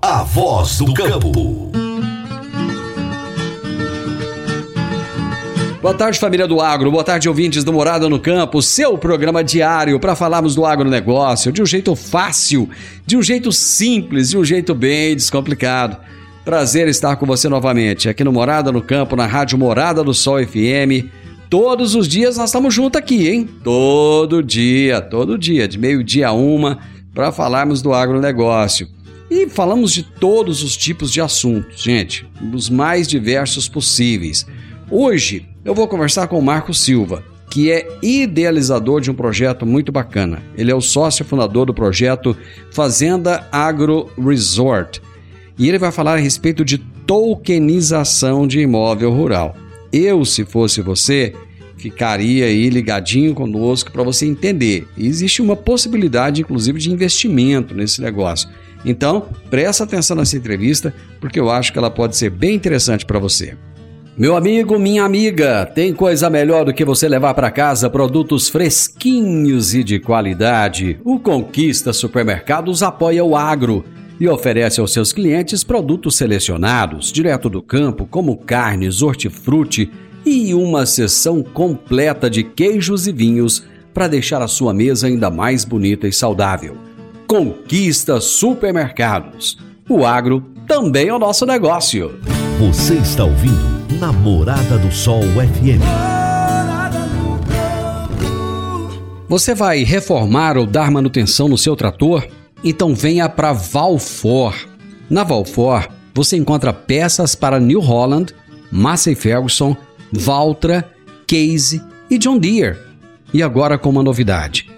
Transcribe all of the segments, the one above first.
A voz do campo. Boa tarde, família do Agro. Boa tarde, ouvintes do Morada no Campo. Seu programa diário para falarmos do agronegócio de um jeito fácil, de um jeito simples, de um jeito bem descomplicado. Prazer estar com você novamente aqui no Morada no Campo, na Rádio Morada do Sol FM. Todos os dias nós estamos juntos aqui, hein? Todo dia, todo dia, de meio-dia a uma, para falarmos do agronegócio. E falamos de todos os tipos de assuntos, gente, os mais diversos possíveis. Hoje eu vou conversar com o Marco Silva, que é idealizador de um projeto muito bacana. Ele é o sócio fundador do projeto Fazenda Agro Resort. E ele vai falar a respeito de tokenização de imóvel rural. Eu, se fosse você, ficaria aí ligadinho conosco para você entender. E existe uma possibilidade, inclusive, de investimento nesse negócio. Então, presta atenção nessa entrevista, porque eu acho que ela pode ser bem interessante para você. Meu amigo, minha amiga, tem coisa melhor do que você levar para casa produtos fresquinhos e de qualidade. O Conquista Supermercados apoia o agro e oferece aos seus clientes produtos selecionados, direto do campo, como carnes, hortifruti e uma seção completa de queijos e vinhos para deixar a sua mesa ainda mais bonita e saudável. Conquista Supermercados. O agro também é o nosso negócio. Você está ouvindo Namorada do Sol FM. Você vai reformar ou dar manutenção no seu trator? Então venha para Valfor. Na Valfor, você encontra peças para New Holland, Massey Ferguson, Valtra, Case e John Deere. E agora com uma novidade: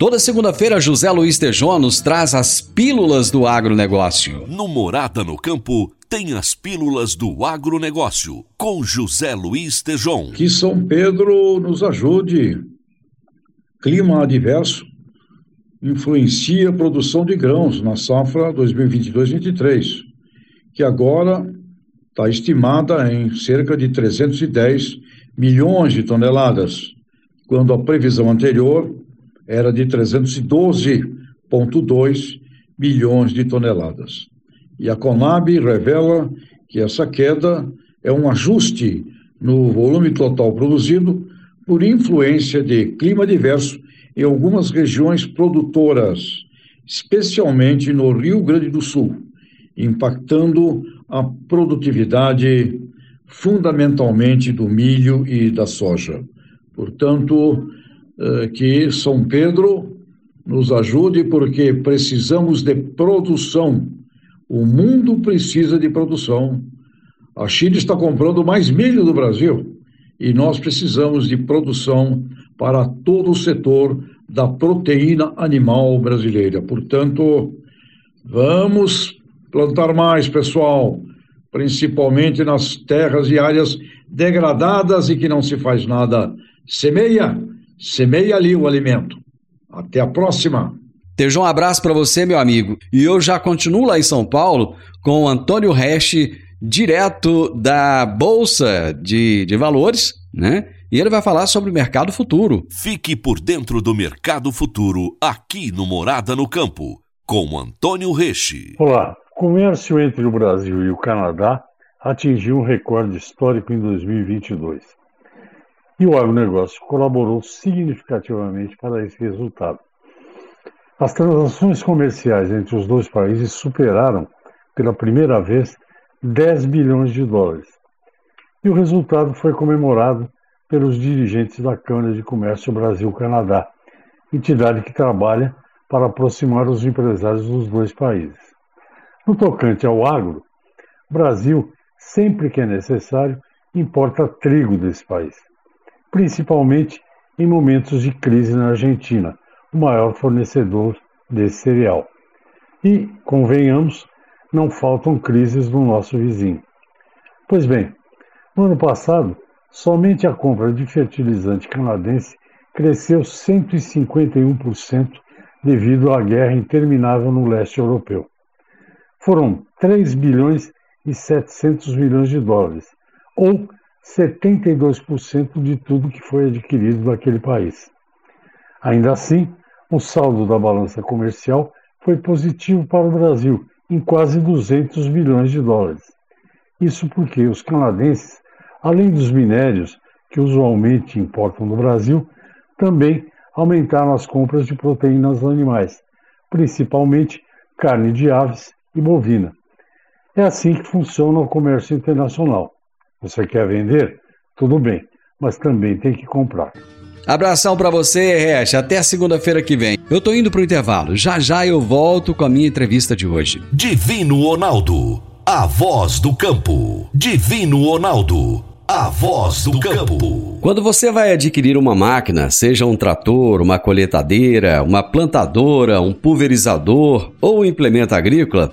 Toda segunda-feira, José Luiz Tejon nos traz as pílulas do agronegócio. No Morada no Campo, tem as pílulas do agronegócio, com José Luiz Tejon. Que São Pedro nos ajude. Clima adverso influencia a produção de grãos na safra 2022-23, que agora está estimada em cerca de 310 milhões de toneladas, quando a previsão anterior era de 312,2 milhões de toneladas. E a Conab revela que essa queda é um ajuste no volume total produzido por influência de clima diverso em algumas regiões produtoras, especialmente no Rio Grande do Sul, impactando a produtividade fundamentalmente do milho e da soja. Portanto, que São Pedro nos ajude, porque precisamos de produção. O mundo precisa de produção. A China está comprando mais milho do Brasil e nós precisamos de produção para todo o setor da proteína animal brasileira. Portanto, vamos plantar mais, pessoal, principalmente nas terras e áreas degradadas e que não se faz nada. Semeia, semeia ali o alimento. Até a próxima. Teja um abraço para você, meu amigo. E eu já continuo lá em São Paulo com o Antônio Resch, direto da Bolsa de, de Valores, né? E ele vai falar sobre o mercado futuro. Fique por dentro do mercado futuro aqui no Morada no Campo com Antônio Reche. Olá, o comércio entre o Brasil e o Canadá atingiu um recorde histórico em 2022. E o agronegócio colaborou significativamente para esse resultado. As transações comerciais entre os dois países superaram, pela primeira vez, 10 bilhões de dólares. E o resultado foi comemorado pelos dirigentes da Câmara de Comércio Brasil-Canadá, entidade que trabalha para aproximar os empresários dos dois países. No tocante ao agro, Brasil, sempre que é necessário, importa trigo desse país, principalmente em momentos de crise na Argentina, o maior fornecedor desse cereal. E, convenhamos, não faltam crises no nosso vizinho. Pois bem, no ano passado, somente a compra de fertilizante canadense cresceu 151% devido à guerra interminável no leste europeu. Foram 3 bilhões e 700 milhões de dólares, ou 72% de tudo que foi adquirido daquele país. Ainda assim, o saldo da balança comercial foi positivo para o Brasil, em quase 200 bilhões de dólares. Isso porque os canadenses, além dos minérios que usualmente importam do Brasil, também aumentaram as compras de proteínas animais, principalmente carne de aves e bovina. É assim que funciona o comércio internacional. Você quer vender? Tudo bem, mas também tem que comprar. Abração para você, Resch. Até segunda-feira que vem. Eu tô indo pro intervalo. Já já eu volto com a minha entrevista de hoje. Divino Ronaldo, a voz do campo. Divino Ronaldo, a voz do campo. Quando você vai adquirir uma máquina, seja um trator, uma coletadeira, uma plantadora, um pulverizador ou um implemento agrícola,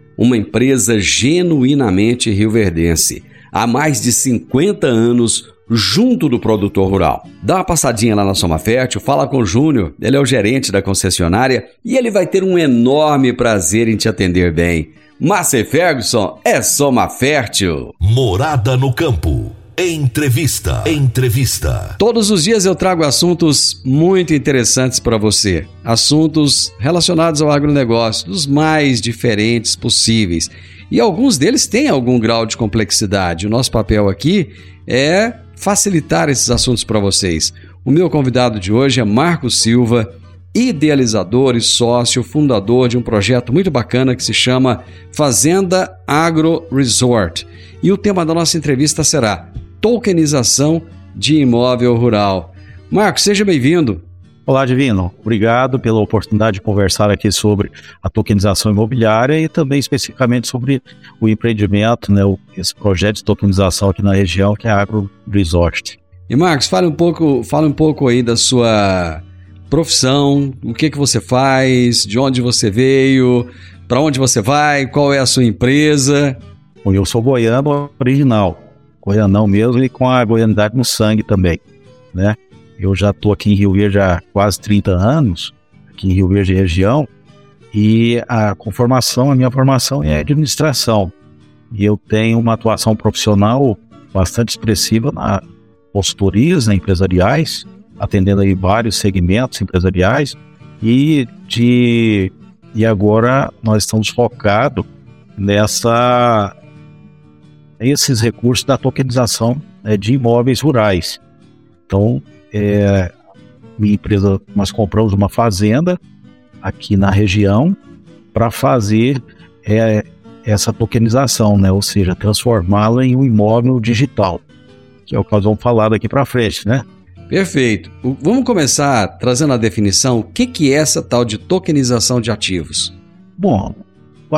uma empresa genuinamente rioverdense, há mais de 50 anos junto do produtor rural. Dá uma passadinha lá na Soma Fértil, fala com o Júnior, ele é o gerente da concessionária e ele vai ter um enorme prazer em te atender bem. Márcia Ferguson é Soma Fértil. Morada no campo. Entrevista. Entrevista. Todos os dias eu trago assuntos muito interessantes para você. Assuntos relacionados ao agronegócio, dos mais diferentes possíveis. E alguns deles têm algum grau de complexidade. O nosso papel aqui é facilitar esses assuntos para vocês. O meu convidado de hoje é Marcos Silva, idealizador e sócio fundador de um projeto muito bacana que se chama Fazenda Agro Resort. E o tema da nossa entrevista será tokenização de imóvel rural. Marcos, seja bem-vindo. Olá, Divino. Obrigado pela oportunidade de conversar aqui sobre a tokenização imobiliária e também especificamente sobre o empreendimento, né, esse projeto de tokenização aqui na região, que é a Agro Resort. E Marcos, fale um pouco, fale um pouco aí da sua profissão, o que que você faz, de onde você veio, para onde você vai, qual é a sua empresa. Bom, eu sou goiano original, goianão mesmo e com a goianidade no sangue também, né? Eu já estou aqui em Rio Verde há quase 30 anos, aqui em Rio Verde região, e a formação, a minha formação é administração. E eu tenho uma atuação profissional bastante expressiva na consultorias né, empresariais, atendendo aí vários segmentos empresariais e de e agora nós estamos focados nessa esses recursos da tokenização né, de imóveis rurais. Então, é, minha empresa, nós compramos uma fazenda aqui na região para fazer é, essa tokenização, né? ou seja, transformá-la em um imóvel digital, que é o que nós vamos falar daqui para frente, né? Perfeito. Vamos começar trazendo a definição. O que, que é essa tal de tokenização de ativos? Bom,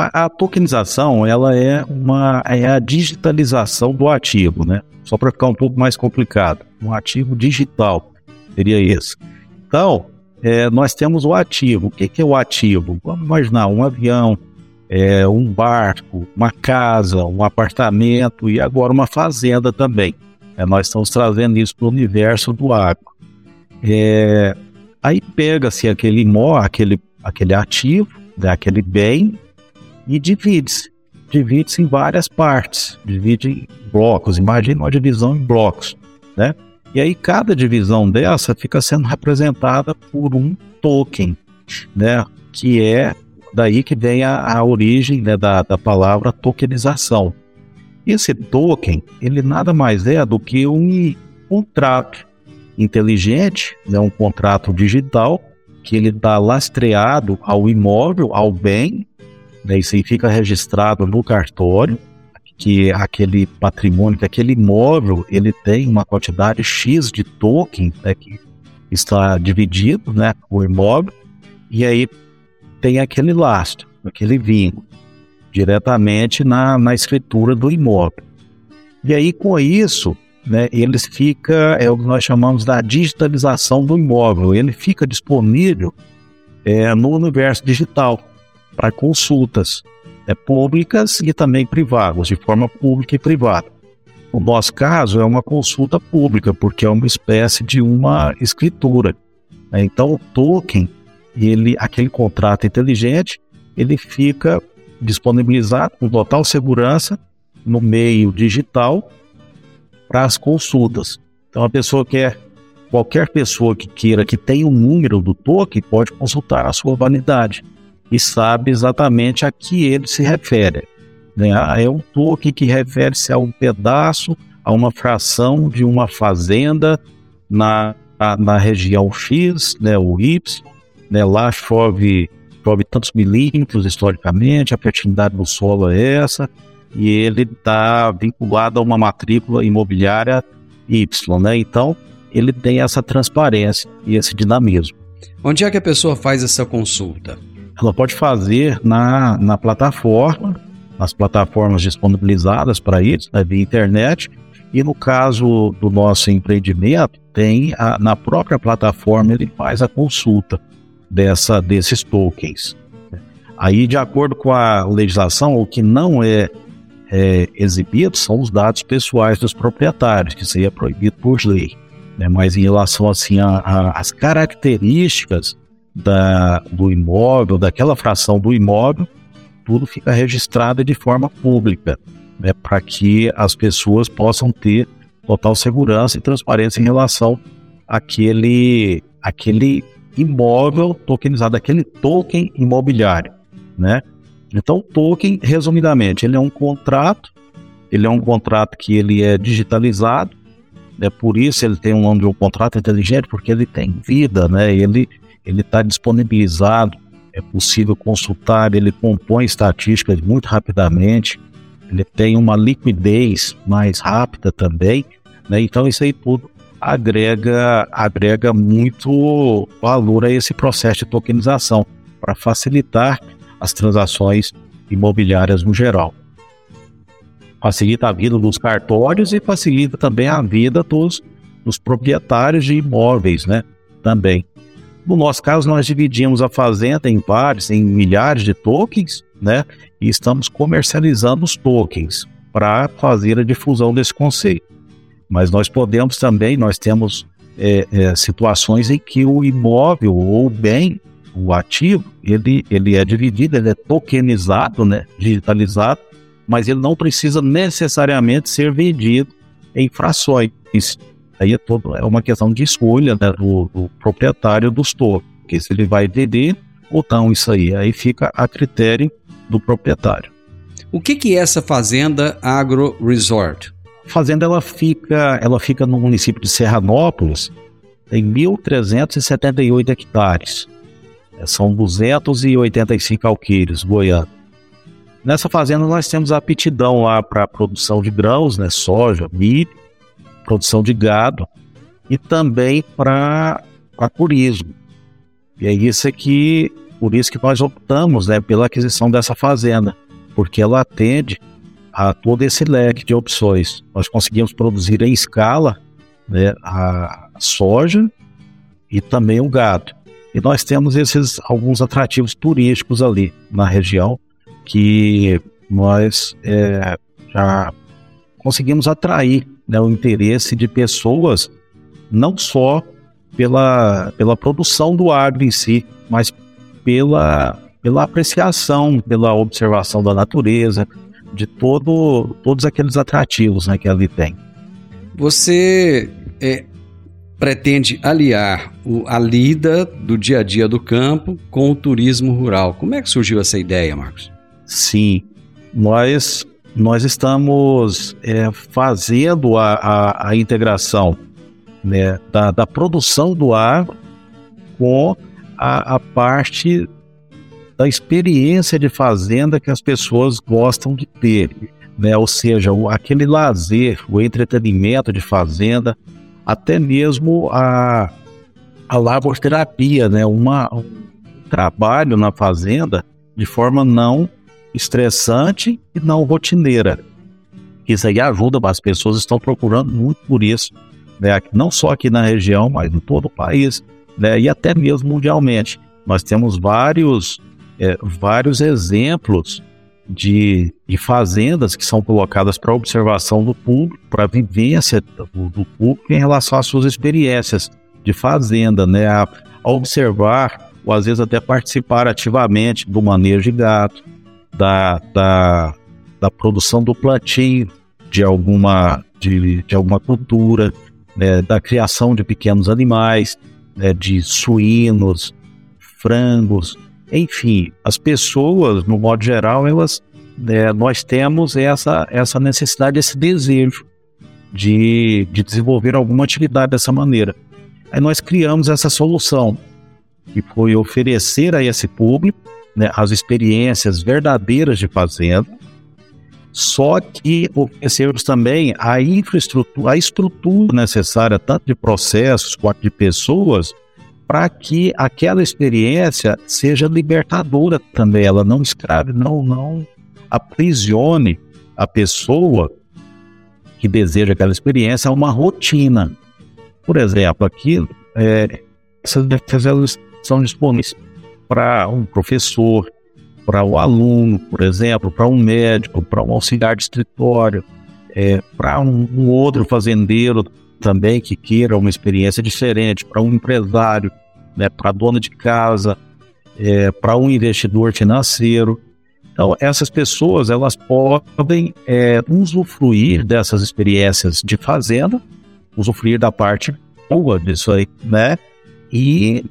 a, tokenização ela é uma é a digitalização do ativo, né? Só para ficar um pouco mais complicado, um ativo digital seria esse. Então, é, nós temos o ativo. O que, que é o ativo? Vamos imaginar um avião, é, um barco, uma casa, um apartamento e agora uma fazenda também. É, nós estamos trazendo isso para o universo do agro. É, aí pega-se aquele imóvel, aquele, aquele ativo, né, aquele bem, e divide-se. Divide-se em várias partes, divide em blocos. Imagina uma divisão em blocos, né? E aí cada divisão dessa fica sendo representada por um token, né? Que é daí que vem a, a origem né, da, da palavra tokenização. Esse token, ele nada mais é do que um contrato inteligente, né, um contrato digital, que ele está lastreado ao imóvel, ao bem, né, isso aí fica registrado no cartório, que aquele patrimônio, que aquele imóvel, ele tem uma quantidade X de token, né, que está dividido, né, o imóvel, e aí tem aquele lastro, aquele vínculo, diretamente na, na escritura do imóvel. E aí, com isso, né, eles fica, é o que nós chamamos da digitalização do imóvel, ele fica disponível é, no universo digital para consultas é, públicas e também privadas, de forma pública e privada. No nosso caso, é uma consulta pública, porque é uma espécie de uma escritura. Né? Então, o token, ele, aquele contrato inteligente, ele fica disponibilizado com total segurança no meio digital para as consultas. Então, a pessoa quer, qualquer pessoa que queira que tenha o um número do token, pode consultar a sua validade e sabe exatamente a que ele se refere. Né? Ah, é um toque que refere-se a um pedaço, a uma fração de uma fazenda na, na, na região X, né, o Y, né, lá chove, chove tantos milímetros historicamente, a fertilidade do solo é essa, e ele está vinculado a uma matrícula imobiliária Y, né? Então, ele tem essa transparência e esse dinamismo. Onde é que a pessoa faz essa consulta? Ela pode fazer na, na plataforma, nas plataformas disponibilizadas para isso, né, via internet, e no caso do nosso empreendimento, tem a, na própria plataforma ele faz a consulta dessa, desses tokens. Aí, de acordo com a legislação, o que não é, é exibido são os dados pessoais dos proprietários, que seria proibido por lei. Né? Mas em relação assim às características da, do imóvel, daquela fração do imóvel, tudo fica registrado de forma pública, né, para que as pessoas possam ter total segurança e transparência em relação àquele, àquele imóvel tokenizado, aquele token imobiliário, né? Então, o token, resumidamente, ele é um contrato, ele é um contrato que ele é digitalizado, né? Por isso ele tem um nome de um contrato inteligente, porque ele tem vida, né? Ele ele está disponibilizado, é possível consultar, ele compõe estatísticas muito rapidamente, ele tem uma liquidez mais rápida também, né? Então isso aí tudo agrega agrega muito valor a esse processo de tokenização para facilitar as transações imobiliárias no geral. Facilita a vida dos cartórios e facilita também a vida dos, dos proprietários de imóveis, né? Também. No nosso caso, nós dividimos a fazenda em pares, em milhares de tokens, né? E estamos comercializando os tokens para fazer a difusão desse conceito. Mas nós podemos também, nós temos é, é, situações em que o imóvel ou o bem, o ativo, ele, ele é dividido, ele é tokenizado, né? Digitalizado, mas ele não precisa necessariamente ser vendido em frações Aí é, todo, é uma questão de escolha né, do, do, proprietário dos touros, que se ele vai vender ou não isso aí. Aí fica a critério do proprietário. O que, que é essa fazenda Agro Resort? A fazenda ela fica, ela fica no município de Serranópolis, tem 1.378 hectares. É, são 285 alqueires goianos. Nessa fazenda nós temos a aptidão lá para produção de grãos, né, soja, milho, produção de gado e também para turismo. E é isso aqui, por isso que nós optamos né, pela aquisição dessa fazenda, porque ela atende a todo esse leque de opções. Nós conseguimos produzir em escala né, a soja e também o gado. E nós temos esses alguns atrativos turísticos ali na região que nós é, já conseguimos atrair né, o interesse de pessoas não só pela, pela produção do agro em si, mas pela, pela apreciação, pela observação da natureza, de todo, todos aqueles atrativos né, que ali tem. Você é, pretende aliar o, a lida do dia a dia do campo com o turismo rural. Como é que surgiu essa ideia, Marcos? Sim, nós, nós estamos é, fazendo a, a, a integração né, da, da, produção do agro com a, a parte da experiência de fazenda que as pessoas gostam de ter, né? Ou seja, o, aquele lazer, o entretenimento de fazenda, até mesmo a, a laborterapia, né? Uma, um trabalho na fazenda de forma não estressante e não rotineira. Isso aí ajuda, as pessoas estão procurando muito por isso, né? não só aqui na região, mas em todo o país, né? e até mesmo mundialmente. Nós temos vários é, vários exemplos de, de, fazendas que são colocadas para observação do público, para vivência do, do, público em relação às suas experiências de fazenda, né? A, a, observar, ou às vezes até participar ativamente do manejo de gato, da, da, da produção do plantio de alguma, de, de alguma cultura, né? da criação de pequenos animais, né? de suínos, frangos, enfim, as pessoas, no modo geral, elas, é, nós temos essa, essa necessidade, esse desejo de, de desenvolver alguma atividade dessa maneira. Aí nós criamos essa solução, que foi oferecer a esse público né, as experiências verdadeiras de fazenda, só que oferecemos também a infraestrutura, a estrutura necessária, tanto de processos quanto de pessoas, para que aquela experiência seja libertadora também, ela não escrave, não, não aprisione a pessoa que deseja aquela experiência a uma rotina. Por exemplo, aqui, é, essas defesas são disponíveis para um professor, para o um aluno, por exemplo, para um médico, para um auxiliar de escritório, é, para um, um outro fazendeiro também que queira uma experiência diferente, para um empresário, né, para dona de casa, é, para um investidor financeiro. Então, essas pessoas elas podem é, usufruir dessas experiências de fazenda, usufruir da parte boa disso aí, né? E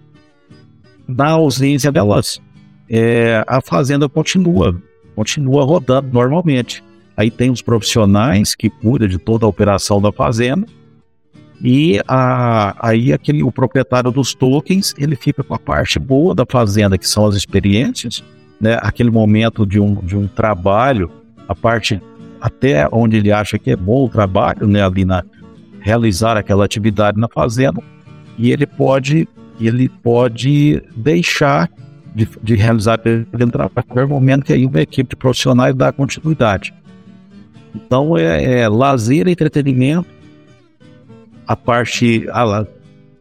na ausência delas, é, a fazenda continua, continua rodando normalmente. Aí tem os profissionais que cuidam de toda a operação da fazenda, e a, aí aquele, o proprietário dos tokens, ele fica com a parte boa da fazenda, que são as experiências, né? aquele momento de um, de um trabalho, a parte até onde ele acha que é bom o trabalho, né? ali na realizar aquela atividade na fazenda, e ele pode, ele pode deixar de, de realizar a qualquer momento que aí uma equipe de profissionais dá continuidade. Então é, é lazer, entretenimento, a parte a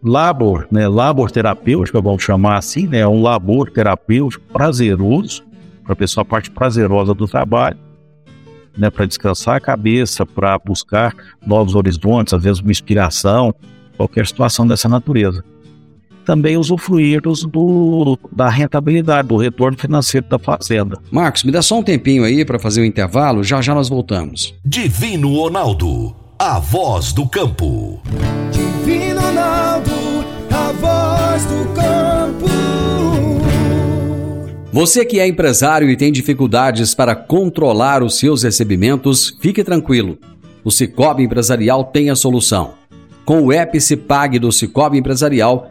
labor, né, labor terapêutico, vamos chamar assim, né, um labor terapêutico prazeroso, para a pessoa a parte prazerosa do trabalho, né, para descansar a cabeça, para buscar novos horizontes, às vezes uma inspiração, qualquer situação dessa natureza. Também usufruir dos, do, da rentabilidade, do retorno financeiro da fazenda. Marcos, me dá só um tempinho aí para fazer o intervalo, já já nós voltamos. Divino Ronaldo a voz do campo. Divino Ronaldo, a voz do campo. Você que é empresário e tem dificuldades para controlar os seus recebimentos, fique tranquilo. O Cicobi Empresarial tem a solução. Com o Epicipag do Cicobi Empresarial,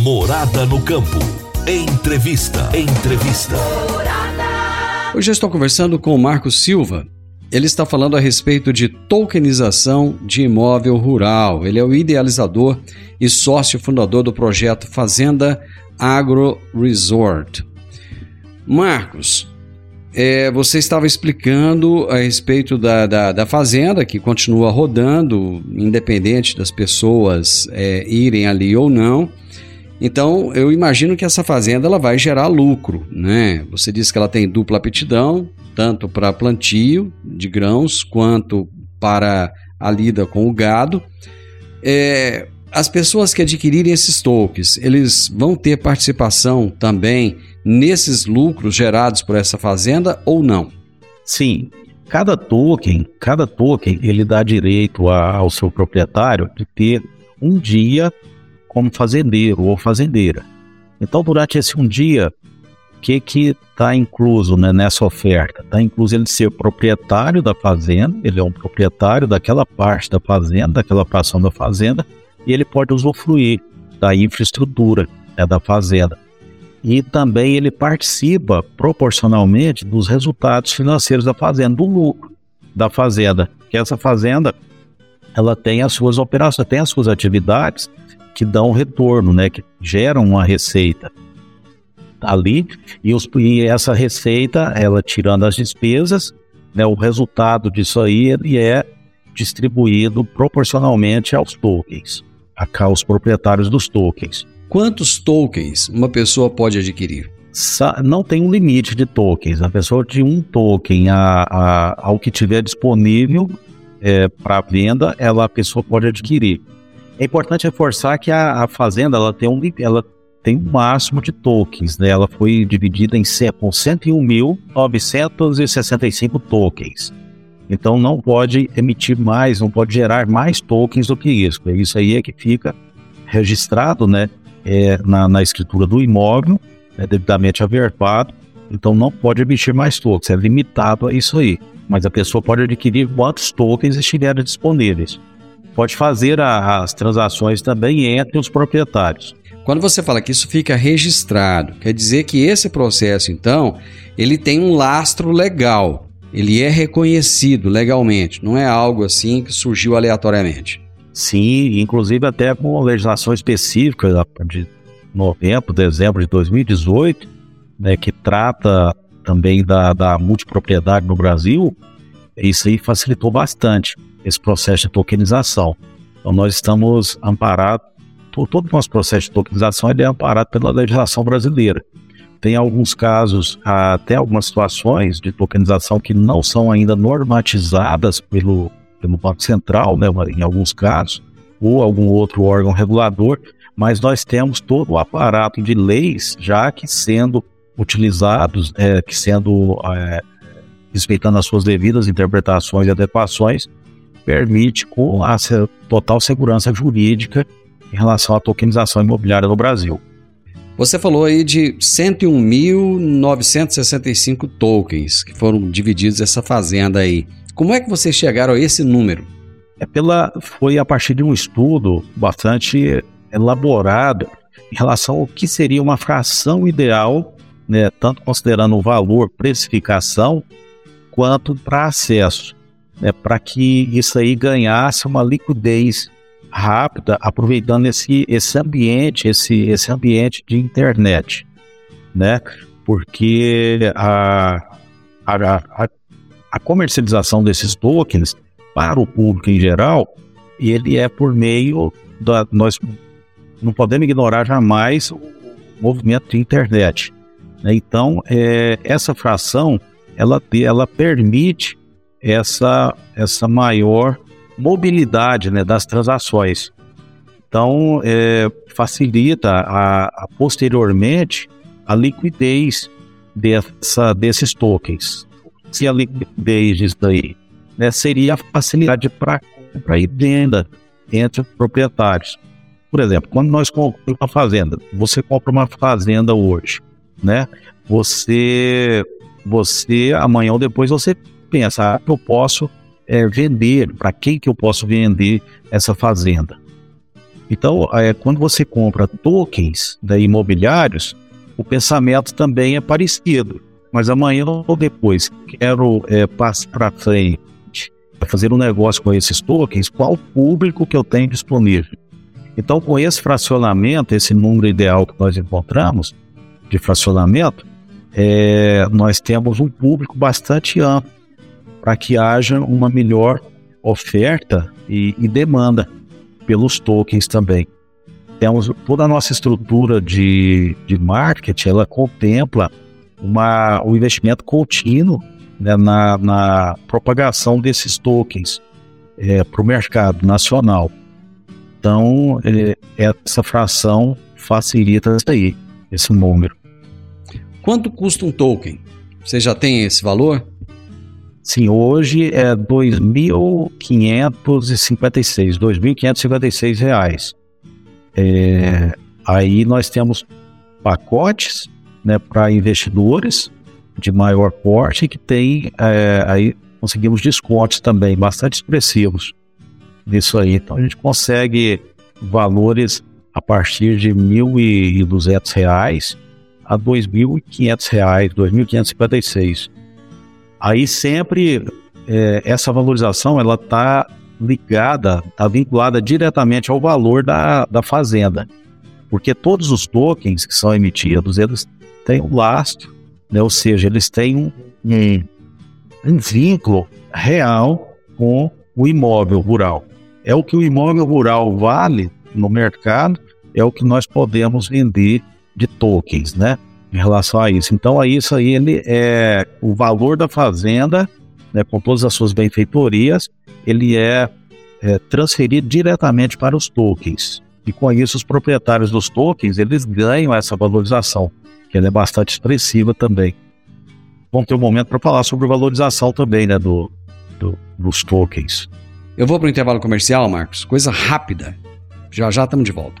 Morada no campo. Entrevista. Entrevista. Hoje eu estou conversando com o Marco Silva. Ele está falando a respeito de tokenização de imóvel rural. Ele é o idealizador e sócio fundador do projeto Fazenda Agro Resort. Marcos, é, você estava explicando a respeito da, da, da, fazenda que continua rodando, independente das pessoas é, irem ali ou não. Então, eu imagino que essa fazenda ela vai gerar lucro, né? Você disse que ela tem dupla aptidão, tanto para plantio de grãos quanto para a lida com o gado. É, as pessoas que adquirirem esses tokens, eles vão ter participação também nesses lucros gerados por essa fazenda ou não? Sim, cada token, cada token, ele dá direito a, ao seu proprietário de ter um dia como fazendeiro ou fazendeira. Então, durante esse um dia, o que que está incluso né, nessa oferta? Está incluso ele ser proprietário da fazenda, ele é um proprietário daquela parte da fazenda, daquela fração da fazenda, e ele pode usufruir da infraestrutura né, da fazenda. E também ele participa proporcionalmente dos resultados financeiros da fazenda, do lucro da fazenda, que essa fazenda ela tem as suas operações, tem as suas atividades que dão retorno, né, que geram uma receita ali e, os, e essa receita, ela tirando as despesas, né, o resultado disso aí ele é distribuído proporcionalmente aos tokens, aos proprietários dos tokens. Quantos tokens uma pessoa pode adquirir? Não tem um limite de tokens. A pessoa de um token a, a, ao que tiver disponível é, para venda, ela, a pessoa pode adquirir. É importante reforçar que a, a fazenda ela tem, um, ela tem um máximo de tokens, né? ela foi dividida em com 101.965 tokens. Então não pode emitir mais, não pode gerar mais tokens do que isso. É isso aí é que fica registrado né, é, na, na escritura do imóvel, é devidamente averbado, então não pode emitir mais tokens, é limitado a isso aí. Mas a pessoa pode adquirir quantos tokens estiverem disponíveis pode fazer a, as transações também entre os proprietários. Quando você fala que isso fica registrado, quer dizer que esse processo, então, ele tem um lastro legal. Ele é reconhecido legalmente, não é algo assim que surgiu aleatoriamente. Sim, inclusive até com legislação específica de novembro, dezembro de 2018, né, que trata também da, da multipropriedade no Brasil, isso aí facilitou bastante esse processo de tokenização. Então, nós estamos amparados, todo o nosso processo de tokenização é amparado pela legislação brasileira. Tem alguns casos, até algumas situações de tokenização que não são ainda normatizadas pelo, pelo Banco Central, né, em alguns casos, ou algum outro órgão regulador, mas nós temos todo o aparato de leis já que sendo utilizados, é, que sendo é, respeitando as suas devidas interpretações e adequações, permite com a total segurança jurídica em relação à tokenização imobiliária no Brasil. Você falou aí de 101.965 tokens que foram divididos essa fazenda aí. Como é que vocês chegaram a esse número? É pela, foi a partir de um estudo bastante elaborado em relação ao que seria uma fração ideal, né, tanto considerando o valor, precificação, quanto para acesso né, para que isso aí ganhasse uma liquidez rápida, aproveitando esse, esse ambiente, esse, esse ambiente de internet, né? Porque a, a, a, a comercialização desses tokens para o público em geral, ele é por meio da nós não podemos ignorar jamais o movimento de internet. Né? Então, é, essa fração ela, ela permite essa, essa maior mobilidade né, das transações. Então, é, facilita a, a, posteriormente a liquidez dessa, desses tokens. Se a liquidez disso daí né, seria a facilidade para compra e venda entre proprietários. Por exemplo, quando nós compramos uma fazenda, você compra uma fazenda hoje, né? Você, você amanhã ou depois você pensa, ah, eu posso é, vender, para quem que eu posso vender essa fazenda? Então, é, quando você compra tokens da imobiliários, o pensamento também é parecido. mas amanhã ou depois quero é, passar para frente, fazer um negócio com esses tokens, qual público que eu tenho disponível? Então, com esse fracionamento, esse número ideal que nós encontramos de fracionamento, é, nós temos um público bastante amplo para que haja uma melhor oferta e, e demanda pelos tokens também. Temos toda a nossa estrutura de, de marketing, ela contempla uma, um investimento contínuo né, na, na, propagação desses tokens é, para o mercado nacional. Então, é, essa fração facilita isso aí, esse número. Quanto custa um token? Você já tem esse valor? Sim, hoje é R$ 2.556, 2.556 reais. É, aí nós temos pacotes né, para investidores de maior porte que tem é, aí conseguimos descontos também bastante expressivos nisso aí. Então a gente consegue valores a partir de R$ 1.200 a R$ 2.500, R$ 2.556. Aí sempre é, essa valorização ela está ligada, está vinculada diretamente ao valor da, da fazenda. Porque todos os tokens que são emitidos, eles têm um lastro, né? ou seja, eles têm um, um, um vínculo real com o imóvel rural. É o que o imóvel rural vale no mercado, é o que nós podemos vender de tokens, né? Em relação a isso. Então, aí, isso aí ele é o valor da fazenda, né, com todas as suas benfeitorias, ele é, é transferido diretamente para os tokens. E com isso, os proprietários dos tokens, eles ganham essa valorização, que ela é bastante expressiva também. Vamos ter um momento para falar sobre valorização também, né, do, do dos tokens. Eu vou para o intervalo comercial, Marcos. Coisa rápida. Já já estamos de volta.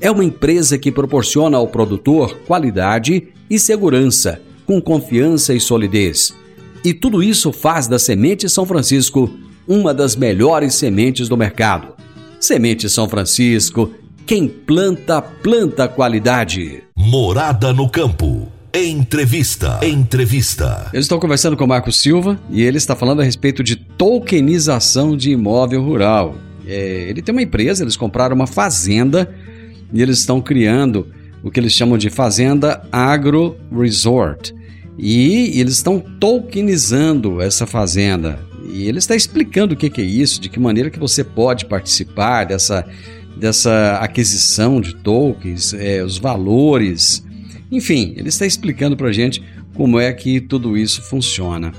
É uma empresa que proporciona ao produtor qualidade e segurança, com confiança e solidez. E tudo isso faz da Semente São Francisco uma das melhores sementes do mercado. Semente São Francisco, quem planta, planta qualidade. Morada no campo. Entrevista. Entrevista. Eu estou conversando com o Marco Silva e ele está falando a respeito de tokenização de imóvel rural. É, ele tem uma empresa, eles compraram uma fazenda e eles estão criando o que eles chamam de Fazenda Agro Resort. E eles estão tokenizando essa fazenda. E ele está explicando o que, é isso, de que maneira que você pode participar dessa, dessa aquisição de tokens, é, os valores. Enfim, ele está explicando para a gente como é que tudo isso funciona.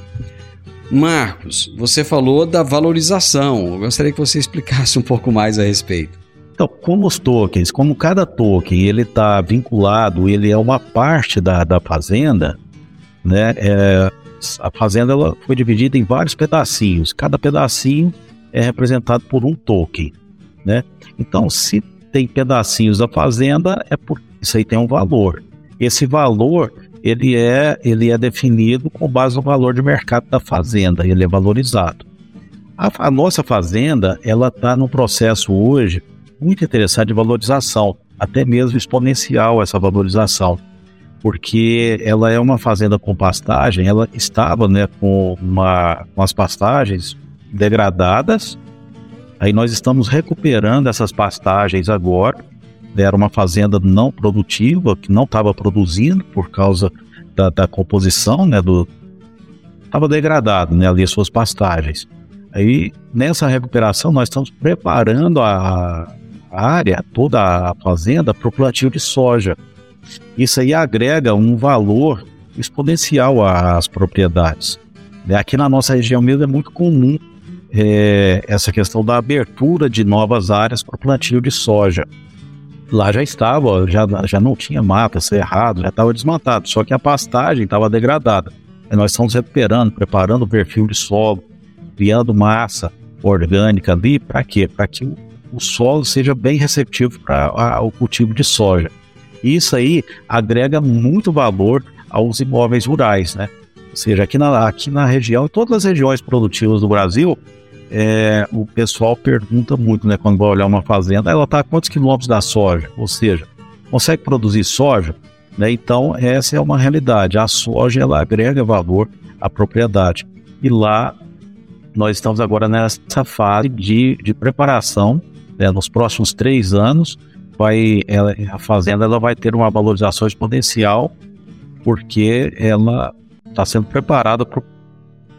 Marcos, você falou da valorização. Eu gostaria que você explicasse um pouco mais a respeito. Então, como os tokens, como cada token ele está vinculado, ele é uma parte da, da fazenda, né? É, a fazenda ela foi dividida em vários pedacinhos. Cada pedacinho é representado por um token, né? Então, se tem pedacinhos da fazenda, é porque isso aí tem um valor. Esse valor ele é, ele é definido com base no valor de mercado da fazenda, ele é valorizado. A, a nossa fazenda ela está num processo hoje muito interessante de valorização, até mesmo exponencial essa valorização porque ela é uma fazenda com pastagem, ela estava né, com, uma, com as pastagens degradadas, aí nós estamos recuperando essas pastagens agora, era uma fazenda não produtiva, que não estava produzindo por causa da, da composição, né, do estava degradado, né, ali as suas pastagens. Aí nessa recuperação nós estamos preparando a área, toda a fazenda para o plantio de soja. Isso aí agrega um valor exponencial às propriedades. Né? Aqui na nossa região mesmo é muito comum é, essa questão da abertura de novas áreas para o plantio de soja. lá já estava, já, já não tinha mata, cerrado, já estava desmatado, só que a pastagem estava degradada. E nós estamos recuperando, preparando o perfil de solo, criando massa orgânica ali, para quê? Para que o, o, solo seja bem receptivo para o cultivo de soja. Isso aí agrega muito valor aos imóveis rurais, né? Ou seja, aqui na, aqui na região, em todas as regiões produtivas do Brasil, é, o pessoal pergunta muito, né? Quando vai olhar uma fazenda, ela está a quantos quilômetros da soja? Ou seja, consegue produzir soja? Né? Então, essa é uma realidade. A soja, ela agrega valor à propriedade. E lá, nós estamos agora nessa fase de, de preparação. Né? Nos próximos três anos, vai, ela, a fazenda ela vai ter uma valorização exponencial, porque ela está sendo preparada para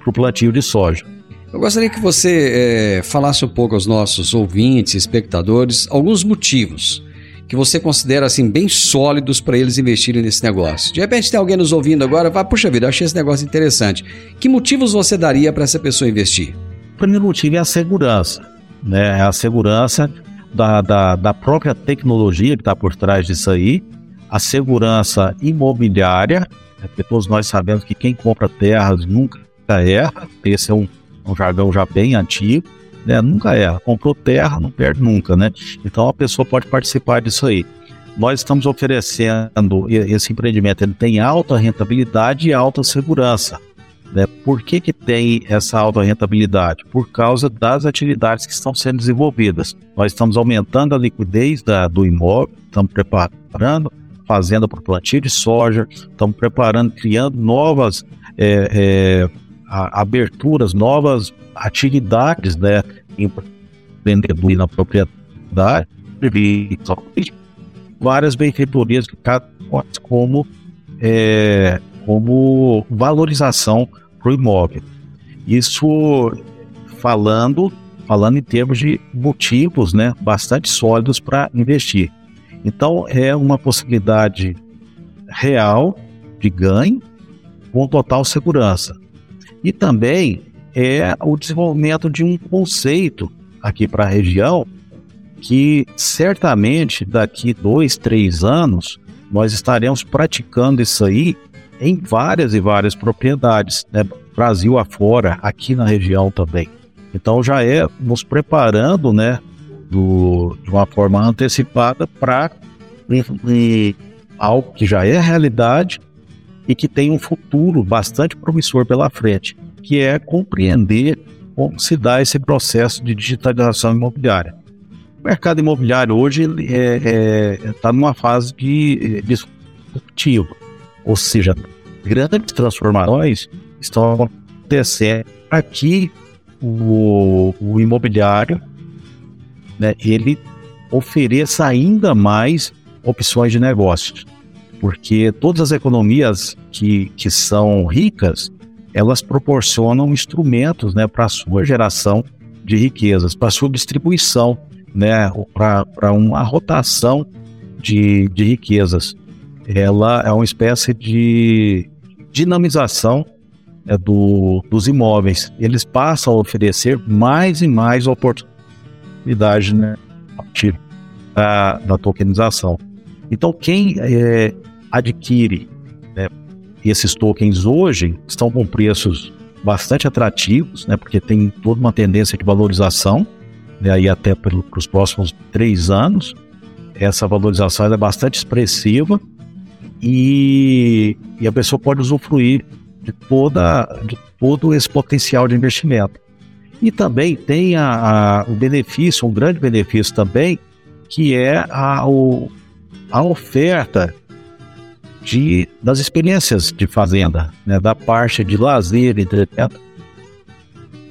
o plantio de soja. Eu gostaria que você é, falasse um pouco aos nossos ouvintes, espectadores, alguns motivos que você considera assim bem sólidos para eles investirem nesse negócio. De repente tem alguém nos ouvindo agora, vai, puxa vida, achei esse negócio interessante. Que motivos você daria para essa pessoa investir? O primeiro motivo é a segurança, né? É a segurança da, da, da própria tecnologia que está por trás disso aí, a segurança imobiliária, né? porque todos nós sabemos que quem compra terras nunca erra, esse é um um jargão já bem antigo, né? Nunca erra. Comprou terra, não perde nunca, né? Então a pessoa pode participar disso aí. Nós estamos oferecendo esse empreendimento, ele tem alta rentabilidade e alta segurança. Né? Por que, que tem essa alta rentabilidade? Por causa das atividades que estão sendo desenvolvidas. Nós estamos aumentando a liquidez da, do imóvel, estamos preparando fazenda para plantio de soja, estamos preparando, criando novas é, é, aberturas, novas atividades, né, empreendedor na propriedade, várias benfeitorias como é, como valorização para o imóvel. Isso falando falando em termos de motivos, né, bastante sólidos para investir. Então é uma possibilidade real de ganho com total segurança. E também é o desenvolvimento de um conceito aqui para a região que certamente daqui dois, três anos nós estaremos praticando isso aí em várias e várias propriedades, né? Brasil afora, aqui na região também. Então já é nos preparando, né, do, de uma forma antecipada para algo que já é realidade e que tem um futuro bastante promissor pela frente, que é compreender como se dá esse processo de digitalização imobiliária. O mercado imobiliário hoje está é, é, tá numa fase de, disruptiva, ou seja, grandes transformações estão acontecendo aqui o, o imobiliário né, ele ofereça ainda mais opções de negócios porque todas as economias que, que são ricas, elas proporcionam instrumentos né, para a sua geração de riquezas, para a sua distribuição, né, para uma rotação de, de riquezas. Ela é uma espécie de dinamização é, do, dos imóveis. Eles passam a oferecer mais e mais oportunidades né, a partir da, da tokenização. Então, quem é, adquire né, esses tokens hoje estão com preços bastante atrativos, né, porque tem toda uma tendência de valorização, né, aí até para os próximos três anos. Essa valorização é bastante expressiva e, e, a pessoa pode usufruir de, toda, de todo esse potencial de investimento. E também tem a, a, o benefício, um grande benefício também, que é a, o, a oferta de, das experiências de fazenda, né, da parte de lazer, entretenimento,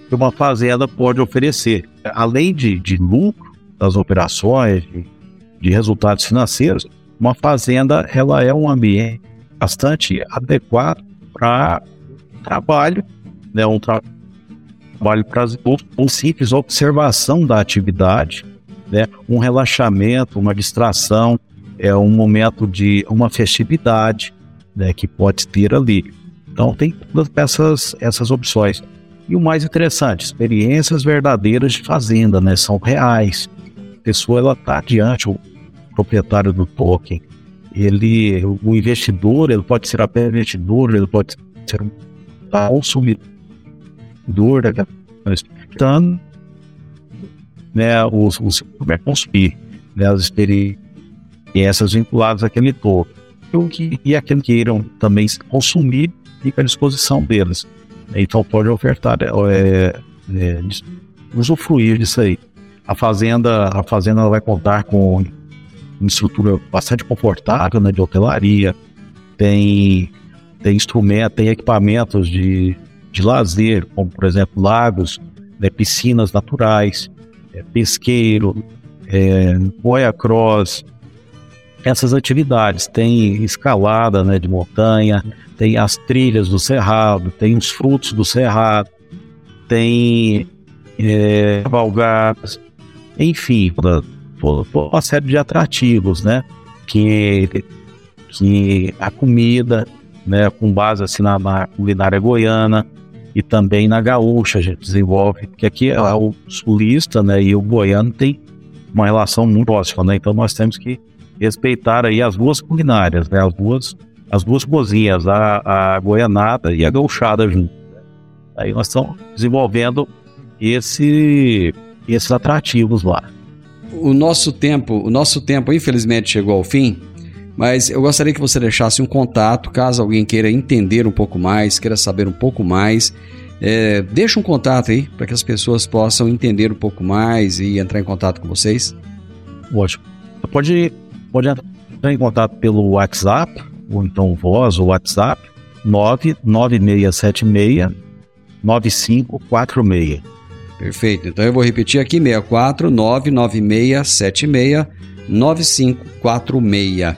que uma fazenda pode oferecer. Além de, de lucro das operações, de, de resultados financeiros, uma fazenda ela é um ambiente bastante adequado para trabalho, né, um tra trabalho prazeroso, uma simples observação da atividade, né, um relaxamento, uma distração, é um momento de uma festividade né, que pode ter ali. Então tem todas essas, essas opções. E o mais interessante, experiências verdadeiras de fazenda, né? São reais. A pessoa ela está diante, proprietário do token, ele, o investidor, ele pode ser apenas investidor, ele pode ser um consumidor daquela então, né, os, os consumir né, as experiências vinculadas àquele token. E, e aqueles que queiram também consumir, fica à disposição deles. Então pode ofertar, é, é, usufruir disso aí. A fazenda, a fazenda vai contar com uma estrutura bastante confortável né, de hotelaria, tem, tem instrumento, tem equipamentos de, de lazer, como por exemplo lagos, né, piscinas naturais, é, pesqueiro, é, boia cross, essas atividades. Tem escalada né, de montanha, tem as trilhas do cerrado, tem os frutos do cerrado, tem é, cavalgadas, enfim, uma série de atrativos, né? Que, que a comida, né, com base assim na, na culinária goiana e também na gaúcha a gente desenvolve, que aqui é o sulista, né, e o goiano tem uma relação muito próxima, né? Então nós temos que respeitar aí as duas culinárias, né? As duas as duas cozinhas, a, a goianada e a gauchada junto. Aí nós estamos desenvolvendo esse, esses atrativos lá. O nosso tempo, o nosso tempo infelizmente chegou ao fim, mas eu gostaria que você deixasse um contato, caso alguém queira entender um pouco mais, queira saber um pouco mais. É, deixa um contato aí para que as pessoas possam entender um pouco mais e entrar em contato com vocês. Ótimo. Pode, pode entrar em contato pelo WhatsApp, ou então voz ou WhatsApp, 99676 9546. Perfeito. Então eu vou repetir aqui: 64 99676 9546.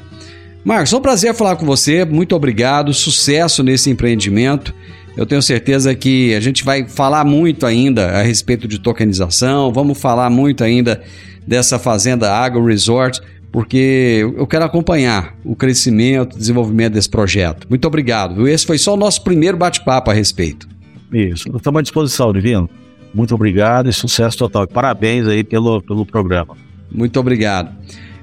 Marcos, é um prazer falar com você. Muito obrigado. Sucesso nesse empreendimento. Eu tenho certeza que a gente vai falar muito ainda a respeito de tokenização, vamos falar muito ainda dessa fazenda Agro Resort porque eu quero acompanhar o crescimento, o desenvolvimento desse projeto. Muito obrigado. Esse foi só o nosso primeiro bate-papo a respeito. Isso, estamos à disposição, Divino. Muito obrigado e sucesso total. Parabéns aí pelo, pelo programa. Muito obrigado.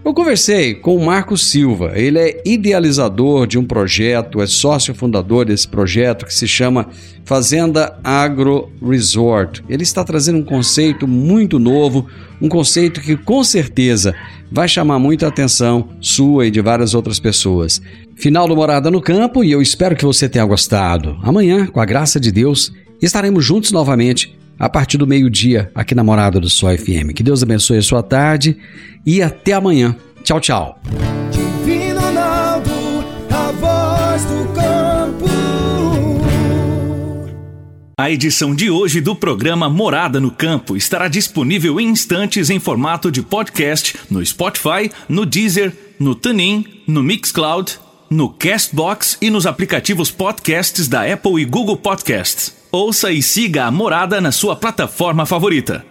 Eu conversei com o Marco Silva. Ele é idealizador de um projeto, é sócio fundador desse projeto que se chama Fazenda Agro Resort. Ele está trazendo um conceito muito novo, um conceito que com certeza vai chamar muita atenção sua e de várias outras pessoas. Final do Morada no Campo e eu espero que você tenha gostado. Amanhã, com a graça de Deus, estaremos juntos novamente a partir do meio-dia aqui na Morada do Sol FM. Que Deus abençoe a sua tarde e até amanhã. Tchau, tchau. Divino Ronaldo, a voz do campo. A edição de hoje do programa Morada no Campo estará disponível em instantes em formato de podcast no Spotify, no Deezer, no TuneIn, no Mixcloud, no Castbox e nos aplicativos podcasts da Apple e Google Podcasts. Ouça e siga a Morada na sua plataforma favorita.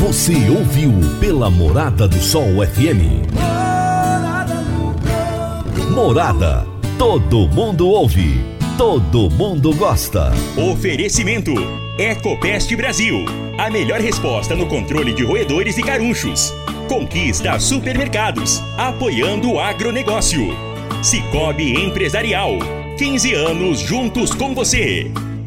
Você ouviu pela Morada do Sol FM. Morada. Todo mundo ouve. Todo mundo gosta. Oferecimento: Ecopest Brasil. A melhor resposta no controle de roedores e carunchos. Conquista supermercados. Apoiando o agronegócio. Cicobi Empresarial. 15 anos juntos com você.